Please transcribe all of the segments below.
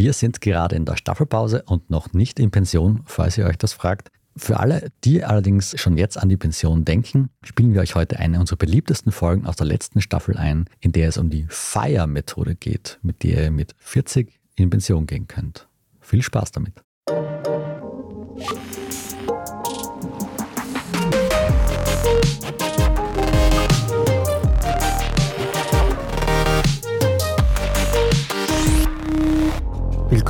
Wir sind gerade in der Staffelpause und noch nicht in Pension, falls ihr euch das fragt. Für alle, die allerdings schon jetzt an die Pension denken, spielen wir euch heute eine unserer beliebtesten Folgen aus der letzten Staffel ein, in der es um die FIRE-Methode geht, mit der ihr mit 40 in Pension gehen könnt. Viel Spaß damit.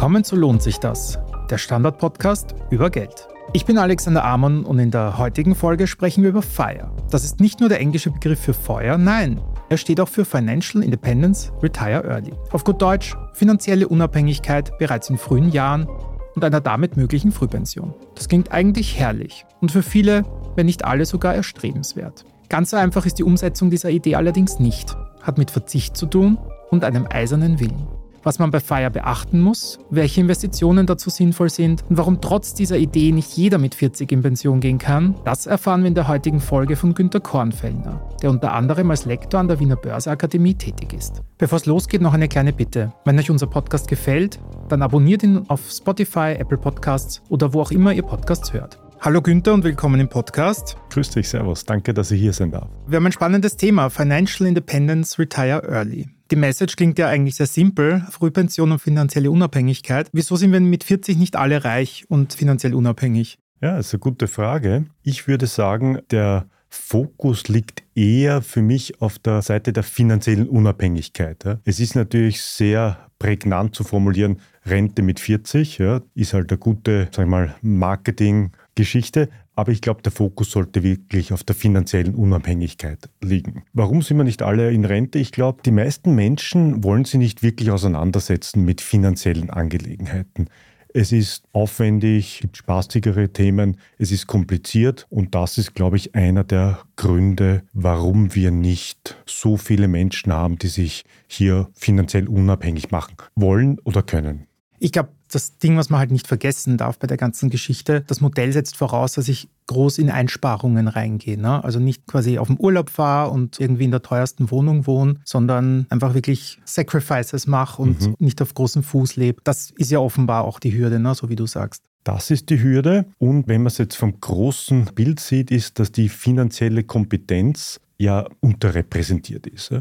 Willkommen zu Lohnt sich das, der Standard-Podcast über Geld. Ich bin Alexander Amon und in der heutigen Folge sprechen wir über FIRE. Das ist nicht nur der englische Begriff für Feuer, nein, er steht auch für Financial Independence Retire Early. Auf gut Deutsch, finanzielle Unabhängigkeit bereits in frühen Jahren und einer damit möglichen Frühpension. Das klingt eigentlich herrlich und für viele, wenn nicht alle, sogar erstrebenswert. Ganz so einfach ist die Umsetzung dieser Idee allerdings nicht, hat mit Verzicht zu tun und einem eisernen Willen was man bei FIRE beachten muss, welche Investitionen dazu sinnvoll sind und warum trotz dieser Idee nicht jeder mit 40 in Pension gehen kann, das erfahren wir in der heutigen Folge von Günter Kornfellner, der unter anderem als Lektor an der Wiener Börseakademie tätig ist. Bevor es losgeht, noch eine kleine Bitte. Wenn euch unser Podcast gefällt, dann abonniert ihn auf Spotify, Apple Podcasts oder wo auch immer ihr Podcasts hört. Hallo Günther und willkommen im Podcast. Grüß dich, Servus. Danke, dass ich hier sein darf. Wir haben ein spannendes Thema: Financial Independence Retire Early. Die Message klingt ja eigentlich sehr simpel, Frühpension und finanzielle Unabhängigkeit. Wieso sind wir mit 40 nicht alle reich und finanziell unabhängig? Ja, das ist eine gute Frage. Ich würde sagen, der Fokus liegt eher für mich auf der Seite der finanziellen Unabhängigkeit. Es ist natürlich sehr prägnant zu formulieren, Rente mit 40, ja, ist halt eine gute, sag ich mal, Marketing-Geschichte. Aber ich glaube, der Fokus sollte wirklich auf der finanziellen Unabhängigkeit liegen. Warum sind wir nicht alle in Rente? Ich glaube, die meisten Menschen wollen sich nicht wirklich auseinandersetzen mit finanziellen Angelegenheiten. Es ist aufwendig, gibt spaßigere Themen, es ist kompliziert und das ist, glaube ich, einer der Gründe, warum wir nicht so viele Menschen haben, die sich hier finanziell unabhängig machen wollen oder können. Ich glaube, das Ding, was man halt nicht vergessen darf bei der ganzen Geschichte, das Modell setzt voraus, dass ich groß in Einsparungen reingehe. Ne? Also nicht quasi auf dem Urlaub fahre und irgendwie in der teuersten Wohnung wohne, sondern einfach wirklich Sacrifices mache und mhm. nicht auf großem Fuß lebe. Das ist ja offenbar auch die Hürde, ne? so wie du sagst. Das ist die Hürde. Und wenn man es jetzt vom großen Bild sieht, ist, dass die finanzielle Kompetenz ja unterrepräsentiert ist.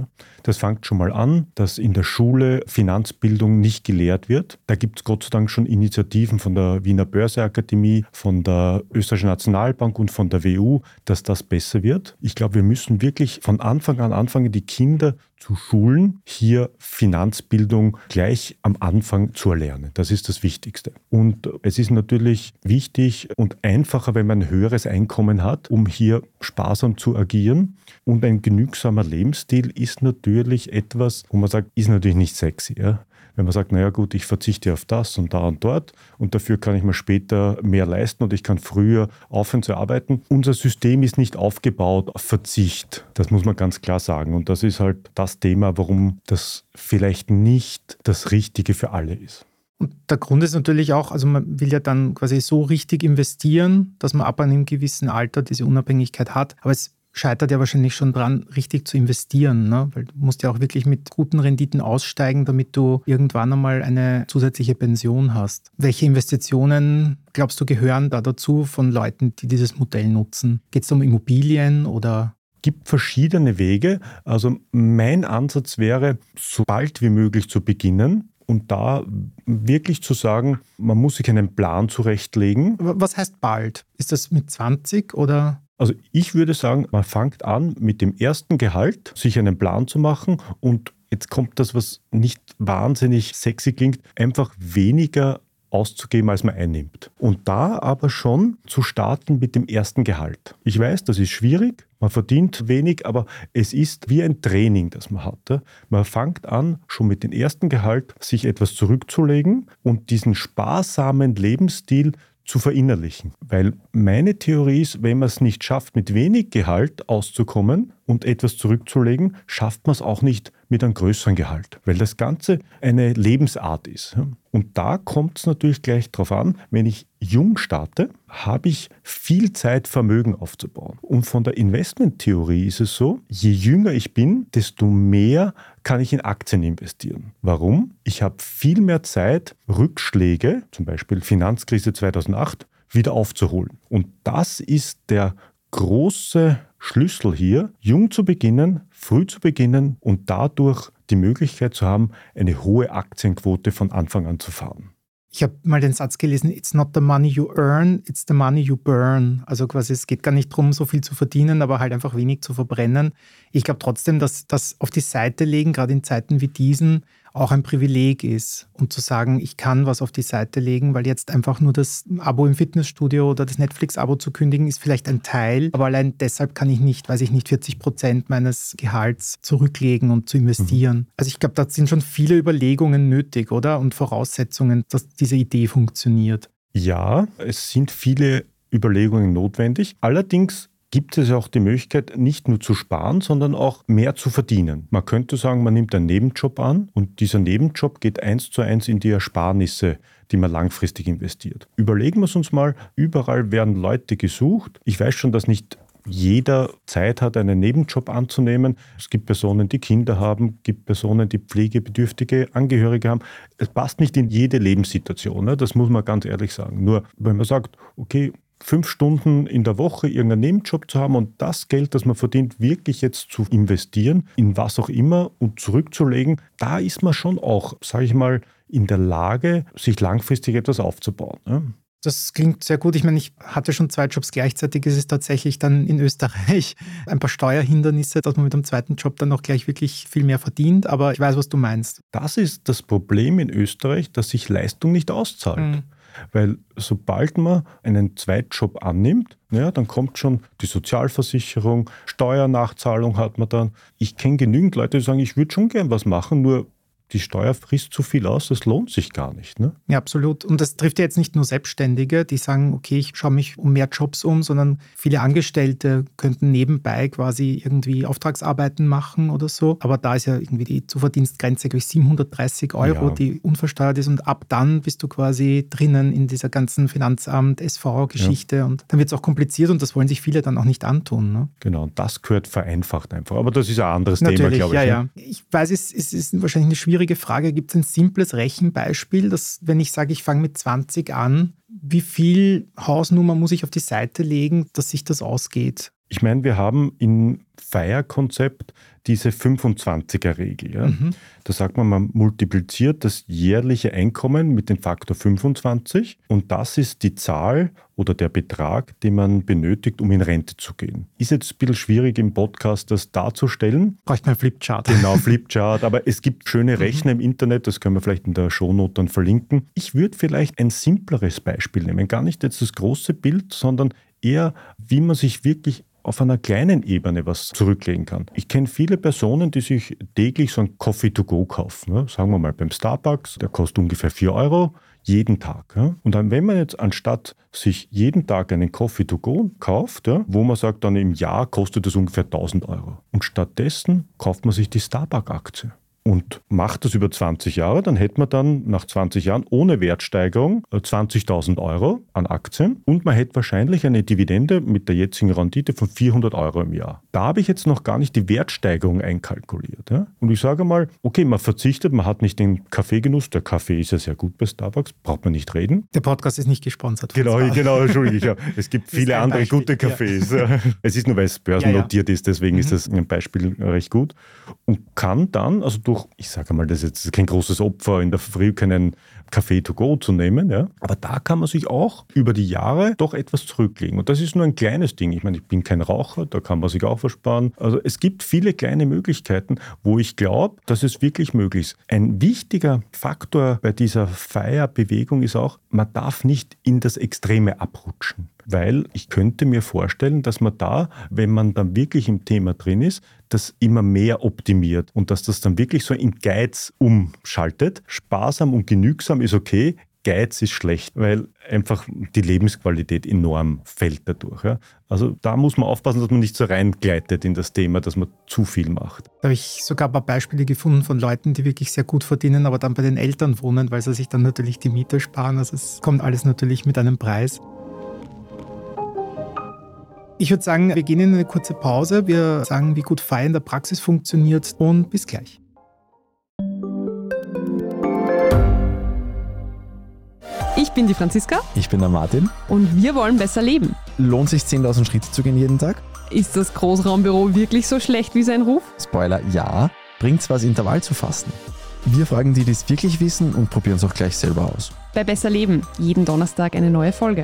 Das fängt schon mal an, dass in der Schule Finanzbildung nicht gelehrt wird. Da gibt es Gott sei Dank schon Initiativen von der Wiener Börseakademie, von der Österreichischen Nationalbank und von der WU, dass das besser wird. Ich glaube, wir müssen wirklich von Anfang an anfangen, die Kinder zu schulen, hier Finanzbildung gleich am Anfang zu erlernen. Das ist das Wichtigste. Und es ist natürlich wichtig und einfacher, wenn man ein höheres Einkommen hat, um hier sparsam zu agieren. Und ein genügsamer Lebensstil ist natürlich etwas, wo man sagt, ist natürlich nicht sexy. Ja? Wenn man sagt, naja gut, ich verzichte auf das und da und dort und dafür kann ich mir später mehr leisten und ich kann früher aufhören zu arbeiten. Unser System ist nicht aufgebaut auf Verzicht. Das muss man ganz klar sagen. Und das ist halt das Thema, warum das vielleicht nicht das Richtige für alle ist. Und der Grund ist natürlich auch, also man will ja dann quasi so richtig investieren, dass man ab einem gewissen Alter diese Unabhängigkeit hat. Aber es scheitert ja wahrscheinlich schon dran, richtig zu investieren, ne? weil du musst ja auch wirklich mit guten Renditen aussteigen, damit du irgendwann einmal eine zusätzliche Pension hast. Welche Investitionen, glaubst du, gehören da dazu von Leuten, die dieses Modell nutzen? Geht es um Immobilien oder gibt verschiedene Wege. Also mein Ansatz wäre, so bald wie möglich zu beginnen und da wirklich zu sagen, man muss sich einen Plan zurechtlegen. Was heißt bald? Ist das mit 20 oder? Also ich würde sagen, man fängt an mit dem ersten Gehalt, sich einen Plan zu machen und jetzt kommt das, was nicht wahnsinnig sexy klingt, einfach weniger auszugeben, als man einnimmt. Und da aber schon zu starten mit dem ersten Gehalt. Ich weiß, das ist schwierig, man verdient wenig, aber es ist wie ein Training, das man hat. Man fängt an, schon mit dem ersten Gehalt sich etwas zurückzulegen und diesen sparsamen Lebensstil zu verinnerlichen. Weil meine Theorie ist, wenn man es nicht schafft, mit wenig Gehalt auszukommen und etwas zurückzulegen, schafft man es auch nicht mit einem größeren Gehalt, weil das Ganze eine Lebensart ist. Und da kommt es natürlich gleich darauf an, wenn ich jung starte, habe ich viel Zeit, Vermögen aufzubauen. Und von der Investmenttheorie ist es so, je jünger ich bin, desto mehr kann ich in Aktien investieren. Warum? Ich habe viel mehr Zeit, Rückschläge, zum Beispiel Finanzkrise 2008, wieder aufzuholen. Und das ist der große Schlüssel hier, jung zu beginnen, früh zu beginnen und dadurch die Möglichkeit zu haben, eine hohe Aktienquote von Anfang an zu fahren. Ich habe mal den Satz gelesen, it's not the money you earn, it's the money you burn. Also quasi, es geht gar nicht darum, so viel zu verdienen, aber halt einfach wenig zu verbrennen. Ich glaube trotzdem, dass das auf die Seite legen, gerade in Zeiten wie diesen, auch ein Privileg ist, um zu sagen, ich kann was auf die Seite legen, weil jetzt einfach nur das Abo im Fitnessstudio oder das Netflix-Abo zu kündigen, ist vielleicht ein Teil, aber allein deshalb kann ich nicht, weiß ich nicht, 40 Prozent meines Gehalts zurücklegen und zu investieren. Mhm. Also ich glaube, da sind schon viele Überlegungen nötig, oder? Und Voraussetzungen, dass diese Idee funktioniert. Ja, es sind viele Überlegungen notwendig. Allerdings gibt es auch die Möglichkeit, nicht nur zu sparen, sondern auch mehr zu verdienen. Man könnte sagen, man nimmt einen Nebenjob an und dieser Nebenjob geht eins zu eins in die Ersparnisse, die man langfristig investiert. Überlegen wir es uns mal, überall werden Leute gesucht. Ich weiß schon, dass nicht jeder Zeit hat, einen Nebenjob anzunehmen. Es gibt Personen, die Kinder haben, gibt Personen, die pflegebedürftige Angehörige haben. Es passt nicht in jede Lebenssituation, ne? das muss man ganz ehrlich sagen. Nur wenn man sagt, okay, fünf Stunden in der Woche irgendeinen Nebenjob zu haben und das Geld, das man verdient, wirklich jetzt zu investieren, in was auch immer und zurückzulegen, da ist man schon auch, sage ich mal, in der Lage, sich langfristig etwas aufzubauen. Ne? Das klingt sehr gut. Ich meine, ich hatte schon zwei Jobs gleichzeitig. Es ist tatsächlich dann in Österreich ein paar Steuerhindernisse, dass man mit dem zweiten Job dann auch gleich wirklich viel mehr verdient. Aber ich weiß, was du meinst. Das ist das Problem in Österreich, dass sich Leistung nicht auszahlt. Mhm. Weil sobald man einen Zweitjob annimmt, ja, dann kommt schon die Sozialversicherung, Steuernachzahlung hat man dann. Ich kenne genügend Leute, die sagen, ich würde schon gern was machen, nur die Steuer frisst zu viel aus, das lohnt sich gar nicht. Ne? Ja, absolut. Und das trifft ja jetzt nicht nur Selbstständige, die sagen, okay, ich schaue mich um mehr Jobs um, sondern viele Angestellte könnten nebenbei quasi irgendwie Auftragsarbeiten machen oder so. Aber da ist ja irgendwie die Zuverdienstgrenze, glaube ich, 730 Euro, ja. die unversteuert ist. Und ab dann bist du quasi drinnen in dieser ganzen Finanzamt, SV-Geschichte. Ja. Und dann wird es auch kompliziert und das wollen sich viele dann auch nicht antun. Ne? Genau, und das gehört vereinfacht einfach. Aber das ist ein anderes Natürlich, Thema, glaube ich. Ja, ne? ja. Ich weiß, es, es ist wahrscheinlich eine schwierige schwierige Frage. Gibt es ein simples Rechenbeispiel, dass, wenn ich sage, ich fange mit 20 an, wie viel Hausnummer muss ich auf die Seite legen, dass sich das ausgeht? Ich meine, wir haben im Feierkonzept diese 25er-Regel. Ja? Mhm. Da sagt man, man multipliziert das jährliche Einkommen mit dem Faktor 25 und das ist die Zahl oder der Betrag, den man benötigt, um in Rente zu gehen. Ist jetzt ein bisschen schwierig im Podcast das darzustellen. Braucht man Flipchart. Genau, Flipchart. aber es gibt schöne mhm. Rechner im Internet, das können wir vielleicht in der Shownote dann verlinken. Ich würde vielleicht ein simpleres Beispiel nehmen. Gar nicht jetzt das große Bild, sondern eher, wie man sich wirklich auf einer kleinen Ebene was zurücklegen kann. Ich kenne viele Personen, die sich täglich so ein Coffee to go kaufen. Ja, sagen wir mal beim Starbucks, der kostet ungefähr 4 Euro jeden Tag. Ja. Und dann, wenn man jetzt anstatt sich jeden Tag einen Coffee to go kauft, ja, wo man sagt, dann im Jahr kostet das ungefähr 1000 Euro. Und stattdessen kauft man sich die Starbucks-Aktie und macht das über 20 Jahre, dann hätte man dann nach 20 Jahren ohne Wertsteigerung 20.000 äh, Euro an Aktien und man hätte wahrscheinlich eine Dividende mit der jetzigen Rendite von 400 Euro im Jahr. Da habe ich jetzt noch gar nicht die Wertsteigerung einkalkuliert. Ja? Und ich sage mal, okay, man verzichtet, man hat nicht den Kaffeegenuss. Der Kaffee ist ja sehr gut bei Starbucks, braucht man nicht reden. Der Podcast ist nicht gesponsert. Genau, genau, entschuldige. Ja. Es gibt viele andere Beispiel, gute Cafés. Ja. Es ist nur, weil es börsennotiert ist, deswegen mhm. ist das ein Beispiel recht gut. Und kann dann, also durch, ich sage mal, das ist jetzt kein großes Opfer, in der Früh keinen Kaffee to go zu nehmen, ja. Aber da kann man sich auch über die Jahre doch etwas zurücklegen. Und das ist nur ein kleines Ding. Ich meine, ich bin kein Raucher, da kann man sich auch versparen. Also es gibt viele kleine Möglichkeiten, wo ich glaube, dass es wirklich möglich ist. Ein wichtiger Faktor bei dieser Feierbewegung ist auch, man darf nicht in das Extreme abrutschen weil ich könnte mir vorstellen, dass man da, wenn man dann wirklich im Thema drin ist, das immer mehr optimiert und dass das dann wirklich so in Geiz umschaltet. Sparsam und genügsam ist okay, Geiz ist schlecht, weil einfach die Lebensqualität enorm fällt dadurch. Ja. Also da muss man aufpassen, dass man nicht so reingleitet in das Thema, dass man zu viel macht. Da habe ich sogar ein paar Beispiele gefunden von Leuten, die wirklich sehr gut verdienen, aber dann bei den Eltern wohnen, weil sie sich dann natürlich die Miete sparen. Also es kommt alles natürlich mit einem Preis. Ich würde sagen, wir gehen in eine kurze Pause. Wir sagen, wie gut Feier in der Praxis funktioniert und bis gleich. Ich bin die Franziska. Ich bin der Martin. Und wir wollen besser leben. Lohnt sich 10.000 Schritte zu gehen jeden Tag? Ist das Großraumbüro wirklich so schlecht wie sein Ruf? Spoiler, ja. Bringt's was, Intervall zu fasten? Wir fragen die, die es wirklich wissen und probieren es auch gleich selber aus. Bei Besser Leben, jeden Donnerstag eine neue Folge.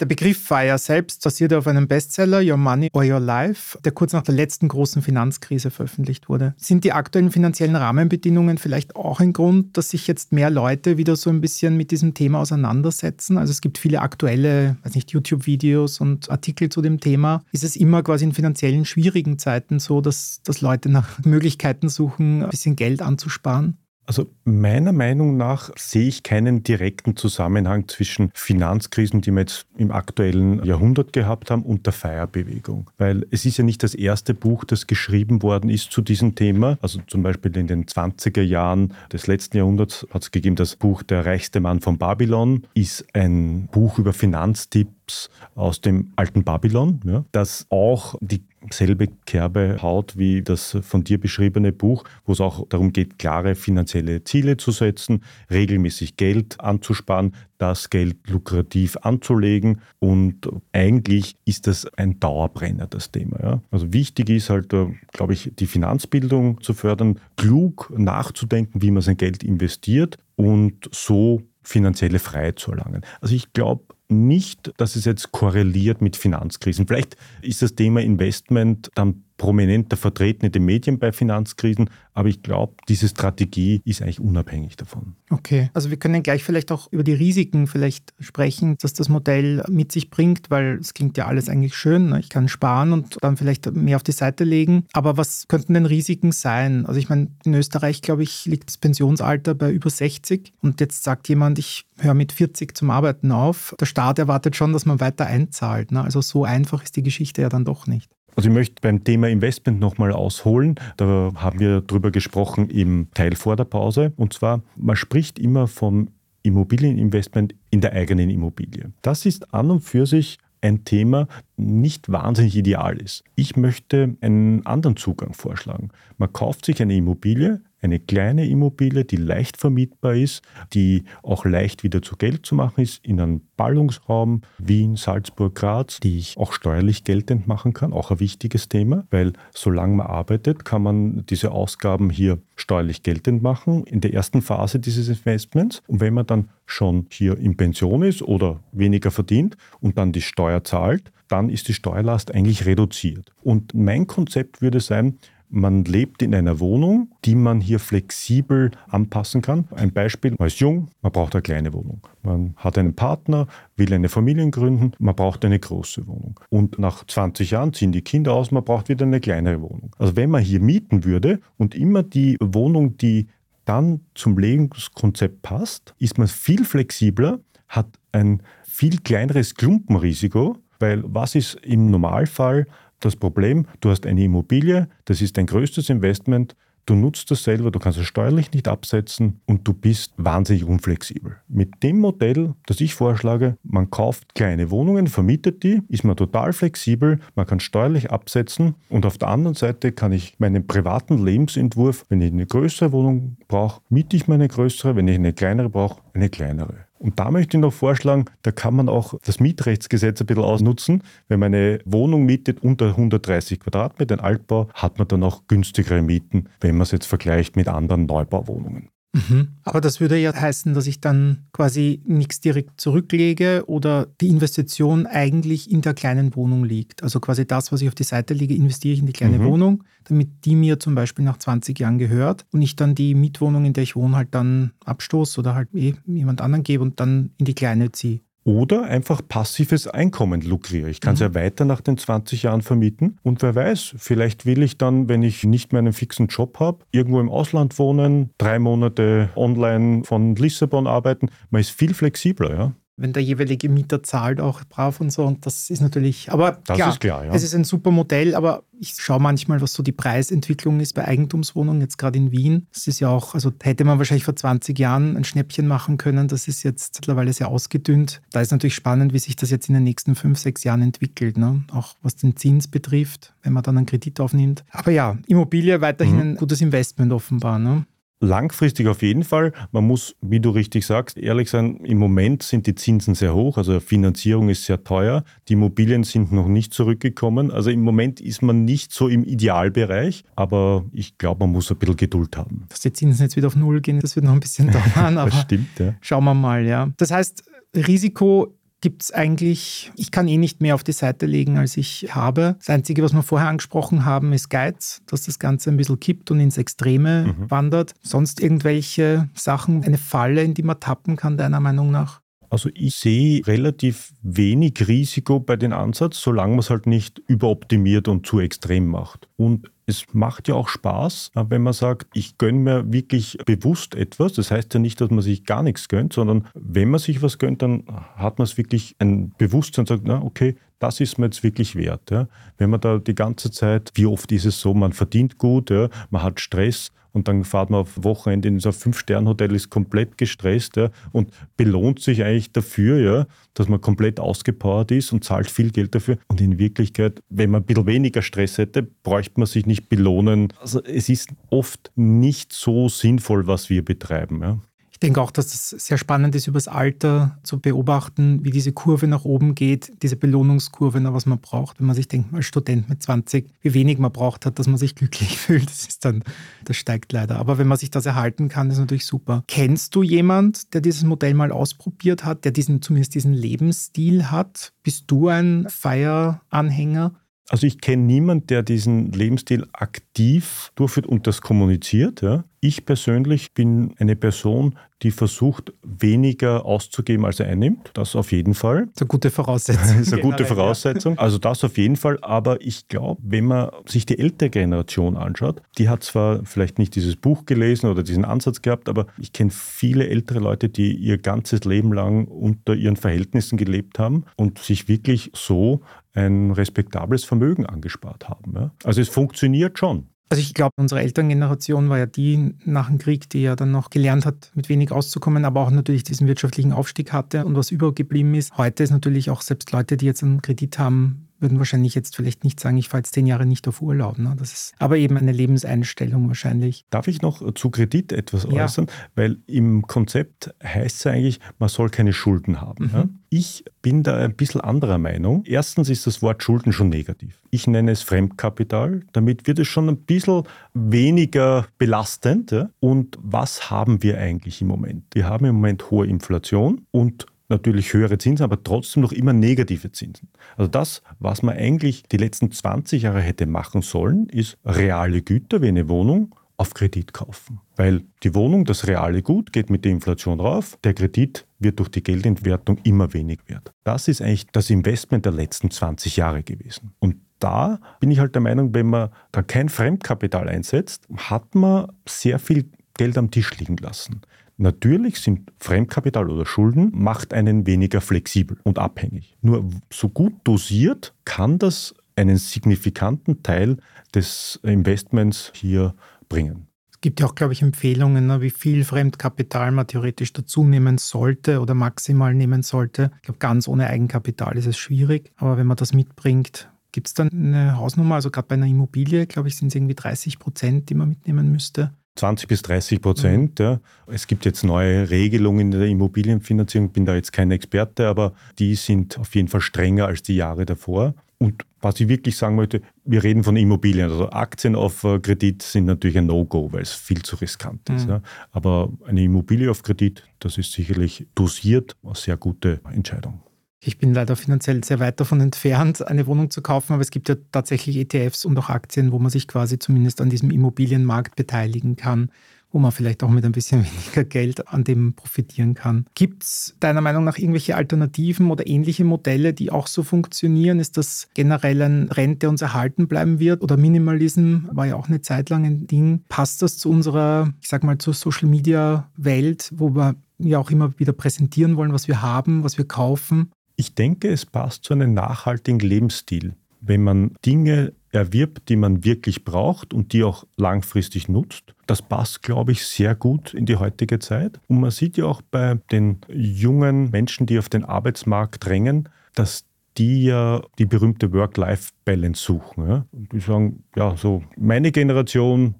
Der Begriff FIRE selbst basiert auf einem Bestseller Your Money or Your Life, der kurz nach der letzten großen Finanzkrise veröffentlicht wurde. Sind die aktuellen finanziellen Rahmenbedingungen vielleicht auch ein Grund, dass sich jetzt mehr Leute wieder so ein bisschen mit diesem Thema auseinandersetzen? Also es gibt viele aktuelle, weiß nicht, YouTube-Videos und Artikel zu dem Thema. Ist es immer quasi in finanziellen schwierigen Zeiten so, dass, dass Leute nach Möglichkeiten suchen, ein bisschen Geld anzusparen? Also meiner Meinung nach sehe ich keinen direkten Zusammenhang zwischen Finanzkrisen, die wir jetzt im aktuellen Jahrhundert gehabt haben, und der Feierbewegung. Weil es ist ja nicht das erste Buch, das geschrieben worden ist zu diesem Thema. Also zum Beispiel in den 20er Jahren des letzten Jahrhunderts hat es gegeben, das Buch Der reichste Mann von Babylon ist ein Buch über Finanztipps aus dem alten Babylon, ja, das auch die selbe Kerbe haut wie das von dir beschriebene Buch, wo es auch darum geht, klare finanzielle Ziele zu setzen, regelmäßig Geld anzusparen, das Geld lukrativ anzulegen und eigentlich ist das ein Dauerbrenner, das Thema. Ja. Also wichtig ist halt, äh, glaube ich, die Finanzbildung zu fördern, klug nachzudenken, wie man sein Geld investiert und so finanzielle Freiheit zu erlangen. Also ich glaube, nicht, dass es jetzt korreliert mit Finanzkrisen. Vielleicht ist das Thema Investment dann prominenter vertreten in den Medien bei Finanzkrisen, aber ich glaube, diese Strategie ist eigentlich unabhängig davon. Okay, also wir können gleich vielleicht auch über die Risiken vielleicht sprechen, dass das Modell mit sich bringt, weil es klingt ja alles eigentlich schön. Ne? Ich kann sparen und dann vielleicht mehr auf die Seite legen. Aber was könnten denn Risiken sein? Also ich meine, in Österreich, glaube ich, liegt das Pensionsalter bei über 60 und jetzt sagt jemand, ich höre mit 40 zum Arbeiten auf. Der Staat erwartet schon, dass man weiter einzahlt. Ne? Also so einfach ist die Geschichte ja dann doch nicht. Also ich möchte beim Thema Investment nochmal ausholen. Da haben wir drüber gesprochen im Teil vor der Pause. Und zwar, man spricht immer vom Immobilieninvestment in der eigenen Immobilie. Das ist an und für sich ein Thema nicht wahnsinnig ideal ist. Ich möchte einen anderen Zugang vorschlagen. Man kauft sich eine Immobilie, eine kleine Immobilie, die leicht vermietbar ist, die auch leicht wieder zu Geld zu machen ist, in einem Ballungsraum Wien, Salzburg, Graz, die ich auch steuerlich geltend machen kann, auch ein wichtiges Thema, weil solange man arbeitet, kann man diese Ausgaben hier steuerlich geltend machen in der ersten Phase dieses Investments. Und wenn man dann schon hier in Pension ist oder weniger verdient und dann die Steuer zahlt, dann ist die Steuerlast eigentlich reduziert. Und mein Konzept würde sein, man lebt in einer Wohnung, die man hier flexibel anpassen kann. Ein Beispiel, man ist jung, man braucht eine kleine Wohnung. Man hat einen Partner, will eine Familie gründen, man braucht eine große Wohnung. Und nach 20 Jahren ziehen die Kinder aus, man braucht wieder eine kleinere Wohnung. Also wenn man hier mieten würde und immer die Wohnung, die dann zum Lebenskonzept passt, ist man viel flexibler, hat ein viel kleineres Klumpenrisiko, weil was ist im Normalfall das Problem, du hast eine Immobilie, das ist dein größtes Investment, du nutzt das selber, du kannst es steuerlich nicht absetzen und du bist wahnsinnig unflexibel. Mit dem Modell, das ich vorschlage, man kauft kleine Wohnungen, vermietet die, ist man total flexibel, man kann steuerlich absetzen und auf der anderen Seite kann ich meinen privaten Lebensentwurf, wenn ich eine größere Wohnung brauche, miete ich meine größere, wenn ich eine kleinere brauche, eine kleinere. Und da möchte ich noch vorschlagen, da kann man auch das Mietrechtsgesetz ein bisschen ausnutzen. Wenn man eine Wohnung mietet unter 130 Quadratmeter, ein Altbau, hat man dann auch günstigere Mieten, wenn man es jetzt vergleicht mit anderen Neubauwohnungen. Mhm. Aber das würde ja heißen, dass ich dann quasi nichts direkt zurücklege oder die Investition eigentlich in der kleinen Wohnung liegt. Also quasi das, was ich auf die Seite lege, investiere ich in die kleine mhm. Wohnung, damit die mir zum Beispiel nach 20 Jahren gehört und ich dann die Mietwohnung, in der ich wohne, halt dann abstoße oder halt eh jemand anderen gebe und dann in die kleine ziehe. Oder einfach passives Einkommen lukriere. Ich kann es Mhm. ja weiter nach den 20 Jahren vermieten und wer weiß, vielleicht will ich dann, wenn ich nicht mehr einen fixen Job habe, irgendwo im Ausland wohnen, drei Monate online von Lissabon arbeiten. Man ist viel flexibler, ja. Wenn der jeweilige Mieter zahlt auch brav und so. Und das ist natürlich, aber Das klar, ist klar, ja. es ist ein super Modell, aber ich schaue manchmal, was so die Preisentwicklung ist bei Eigentumswohnungen, jetzt gerade in Wien. Das ist ja auch, also hätte man wahrscheinlich vor 20 Jahren ein Schnäppchen machen können. Das ist jetzt mittlerweile sehr ausgedünnt. Da ist natürlich spannend, wie sich das jetzt in den nächsten fünf, sechs Jahren entwickelt. Ne? Auch was den Zins betrifft, wenn man dann einen Kredit aufnimmt. Aber ja, Immobilie weiterhin Mhm. ein gutes Investment offenbar. Ne? Langfristig auf jeden Fall. Man muss, wie du richtig sagst, ehrlich sein, im Moment sind die Zinsen sehr hoch, also Finanzierung ist sehr teuer, die Immobilien sind noch nicht zurückgekommen. Also im Moment ist man nicht so im Idealbereich, aber ich glaube, man muss ein bisschen Geduld haben. Dass die Zinsen jetzt wieder auf Null gehen, das wird noch ein bisschen dauern, aber Das stimmt, ja. Schauen wir mal, ja. Das heißt, Risiko gibt es eigentlich, ich kann eh nicht mehr auf die Seite legen, als ich habe. Das Einzige, was wir vorher angesprochen haben, ist Geiz, dass das Ganze ein bisschen kippt und ins Extreme Mhm. wandert. Sonst irgendwelche Sachen, eine Falle, in die man tappen kann, deiner Meinung nach? Also ich sehe relativ wenig Risiko bei dem Ansatz, solange man es halt nicht überoptimiert und zu extrem macht. Und es macht ja auch Spaß, äh, wenn man sagt, ich gönne mir wirklich bewusst etwas. Das heißt ja nicht, dass man sich gar nichts gönnt, sondern wenn man sich was gönnt, dann hat man es wirklich ein Bewusstsein und sagt, na okay, das ist mir jetzt wirklich wert. Ja. Wenn man da die ganze Zeit, wie oft ist es so, man verdient gut, ja, man hat Stress und dann fährt man auf Wochenende in so ein Fünf-Sterne-Hotel, ist komplett gestresst ja, und belohnt sich eigentlich dafür, ja, dass man komplett ausgepowert ist und zahlt viel Geld dafür. Und in Wirklichkeit, wenn man ein bisschen weniger Stress hätte, bräuchte man sich nicht belohnen. Also es ist oft nicht so sinnvoll, was wir betreiben. Ja. Ich denke auch, dass es sehr spannend ist, übers Alter zu beobachten, wie diese Kurve nach oben geht, diese Belohnungskurve, nach was man braucht. Wenn man sich denkt, als Student mit 20, wie wenig man braucht hat, dass man sich glücklich fühlt, das ist dann, das steigt leider. Aber wenn man sich das erhalten kann, ist natürlich super. Kennst du jemand, der dieses Modell mal ausprobiert hat, der diesen, zumindest diesen Lebensstil hat? Bist du ein Feier-Anhänger? Also ich kenne niemanden, der diesen Lebensstil aktiv durchführt und das kommuniziert. Ja. Ich persönlich bin eine Person, die versucht, weniger auszugeben, als er einnimmt. Das auf jeden Fall. Das ist eine gute Voraussetzung. Das ist eine gute. Voraussetzung. Also das auf jeden Fall. Aber ich glaube, wenn man sich die ältere Generation anschaut, die hat zwar vielleicht nicht dieses Buch gelesen oder diesen Ansatz gehabt, aber ich kenne viele ältere Leute, die ihr ganzes Leben lang unter ihren Verhältnissen gelebt haben und sich wirklich so ein respektables Vermögen angespart haben. Ja. Also es funktioniert schon. Also ich glaube, unsere Elterngeneration war ja die nach dem Krieg, die ja dann noch gelernt hat, mit wenig auszukommen, aber auch natürlich diesen wirtschaftlichen Aufstieg hatte und was übergeblieben ist. Heute ist natürlich auch selbst Leute, die jetzt einen Kredit haben, würden wahrscheinlich jetzt vielleicht nicht sagen, ich fahre jetzt zehn Jahre nicht auf Urlaub. Ne? Das ist aber eben eine Lebenseinstellung wahrscheinlich. Darf ich noch zu Kredit etwas Ja. äußern? Weil im Konzept heißt es eigentlich, man soll keine Schulden haben. Mhm. Ja? Ich bin da ein bisschen anderer Meinung. Erstens ist das Wort Schulden schon negativ. Ich nenne es Fremdkapital. Damit wird es schon ein bisschen weniger belastend. Ja? Und was haben wir eigentlich im Moment? Wir haben im Moment hohe Inflation und natürlich höhere Zinsen, aber trotzdem noch immer negative Zinsen. Also das, was man eigentlich die letzten 20 Jahre hätte machen sollen, ist reale Güter wie eine Wohnung auf Kredit kaufen. Weil die Wohnung, das reale Gut, geht mit der Inflation rauf, der Kredit wird durch die Geldentwertung immer wenig wert. Das ist eigentlich das Investment der letzten 20 Jahre gewesen. Und da bin ich halt der Meinung, wenn man da kein Fremdkapital einsetzt, hat man sehr viel Geld am Tisch liegen lassen. Natürlich sind Fremdkapital oder Schulden macht einen weniger flexibel und abhängig. Nur so gut dosiert kann das einen signifikanten Teil des Investments hier bringen. Es gibt ja auch, glaube ich, Empfehlungen, ne, wie viel Fremdkapital man theoretisch dazu nehmen sollte oder maximal nehmen sollte. Ich glaube, ganz ohne Eigenkapital ist es schwierig, aber wenn man das mitbringt, gibt es dann eine Hausnummer? Also gerade bei einer Immobilie, glaube ich, sind es irgendwie 30 Prozent, die man mitnehmen müsste. 20 bis 30 Prozent. Ja. Es gibt jetzt neue Regelungen in der Immobilienfinanzierung, bin da jetzt kein Experte, aber die sind auf jeden Fall strenger als die Jahre davor. Und was ich wirklich sagen möchte, wir reden von Immobilien. Also Aktien auf äh, Kredit sind natürlich ein No-Go, weil es viel zu riskant ist. Mhm. Ja. Aber eine Immobilie auf Kredit, das ist sicherlich dosiert eine sehr gute Entscheidung. Ich bin leider finanziell sehr weit davon entfernt, eine Wohnung zu kaufen, aber es gibt ja tatsächlich ETFs und auch Aktien, wo man sich quasi zumindest an diesem Immobilienmarkt beteiligen kann. wo man vielleicht auch mit ein bisschen weniger Geld an dem profitieren kann. Gibt es deiner Meinung nach irgendwelche Alternativen oder ähnliche Modelle, die auch so funktionieren? Ist das generell ein Trend, der uns erhalten bleiben wird? Oder Minimalism war ja auch eine Zeit lang ein Ding. Passt das zu unserer, ich sag mal, zur Social Media Welt, wo wir ja auch immer wieder präsentieren wollen, was wir haben, was wir kaufen? Ich denke, es passt zu einem nachhaltigen Lebensstil. Wenn man Dinge erwirbt, die man wirklich braucht und die auch langfristig nutzt. Das passt, glaube ich, sehr gut in die heutige Zeit. Und man sieht ja auch bei den jungen Menschen, die auf den Arbeitsmarkt drängen, dass die ja die berühmte Work-Life-Balance suchen. Ja? Und die sagen, ja, so meine Generation,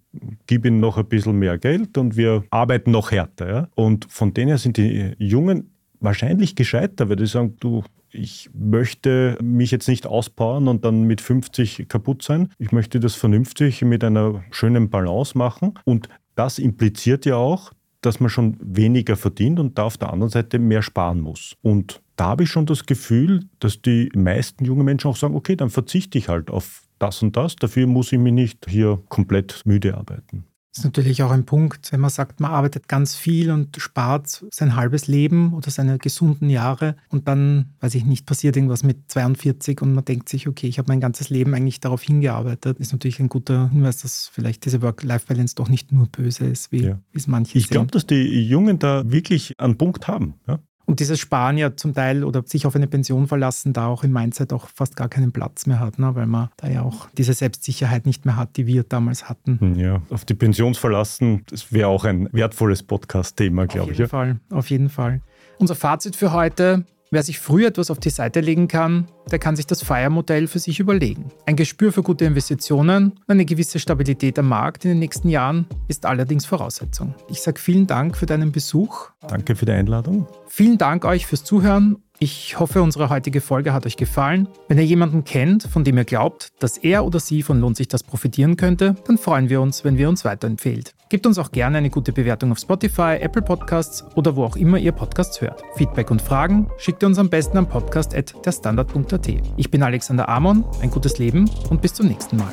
gib ihnen noch ein bisschen mehr Geld und wir arbeiten noch härter. Ja? Und von denen her sind die Jungen wahrscheinlich gescheiter, weil die sagen, du, ich möchte mich jetzt nicht auspowern und dann mit 50 kaputt sein. Ich möchte das vernünftig mit einer schönen Balance machen. Und das impliziert ja auch, dass man schon weniger verdient und da auf der anderen Seite mehr sparen muss. Und da habe ich schon das Gefühl, dass die meisten jungen Menschen auch sagen, okay, dann verzichte ich halt auf das und das, dafür muss ich mich nicht hier komplett müde arbeiten. Das ist natürlich auch ein Punkt, wenn man sagt, man arbeitet ganz viel und spart sein halbes Leben oder seine gesunden Jahre und dann, weiß ich nicht, passiert irgendwas mit 42 und man denkt sich, okay, ich habe mein ganzes Leben eigentlich darauf hingearbeitet. Ist natürlich ein guter Hinweis, dass vielleicht diese Work-Life-Balance doch nicht nur böse ist, wie ja. es manche Ich glaube, dass die Jungen da wirklich einen Punkt haben. Ja? Und dieses Sparen ja zum Teil oder sich auf eine Pension verlassen, da auch im Mindset auch fast gar keinen Platz mehr hat, ne? weil man da ja auch diese Selbstsicherheit nicht mehr hat, die wir damals hatten. Hm, ja, auf die Pension verlassen, das wäre auch ein wertvolles Podcast-Thema, glaube ich. Auf jeden Fall, auf jeden Fall. Unser Fazit für heute, Wer sich früh etwas auf die Seite legen kann, der kann sich das FIRE-Modell für sich überlegen. Ein Gespür für gute Investitionen und eine gewisse Stabilität am Markt in den nächsten Jahren ist allerdings Voraussetzung. Ich sage vielen Dank für deinen Besuch. Danke für die Einladung. Vielen Dank euch fürs Zuhören ich hoffe, unsere heutige Folge hat euch gefallen. Wenn ihr jemanden kennt, von dem ihr glaubt, dass er oder sie von Lohnt sich das profitieren könnte, dann freuen wir uns, wenn wir uns weiterempfehlt. Gebt uns auch gerne eine gute Bewertung auf Spotify, Apple Podcasts oder wo auch immer ihr Podcasts hört. Feedback und Fragen schickt ihr uns am besten am podcast derstandard.at. Ich bin Alexander Amon, ein gutes Leben und bis zum nächsten Mal.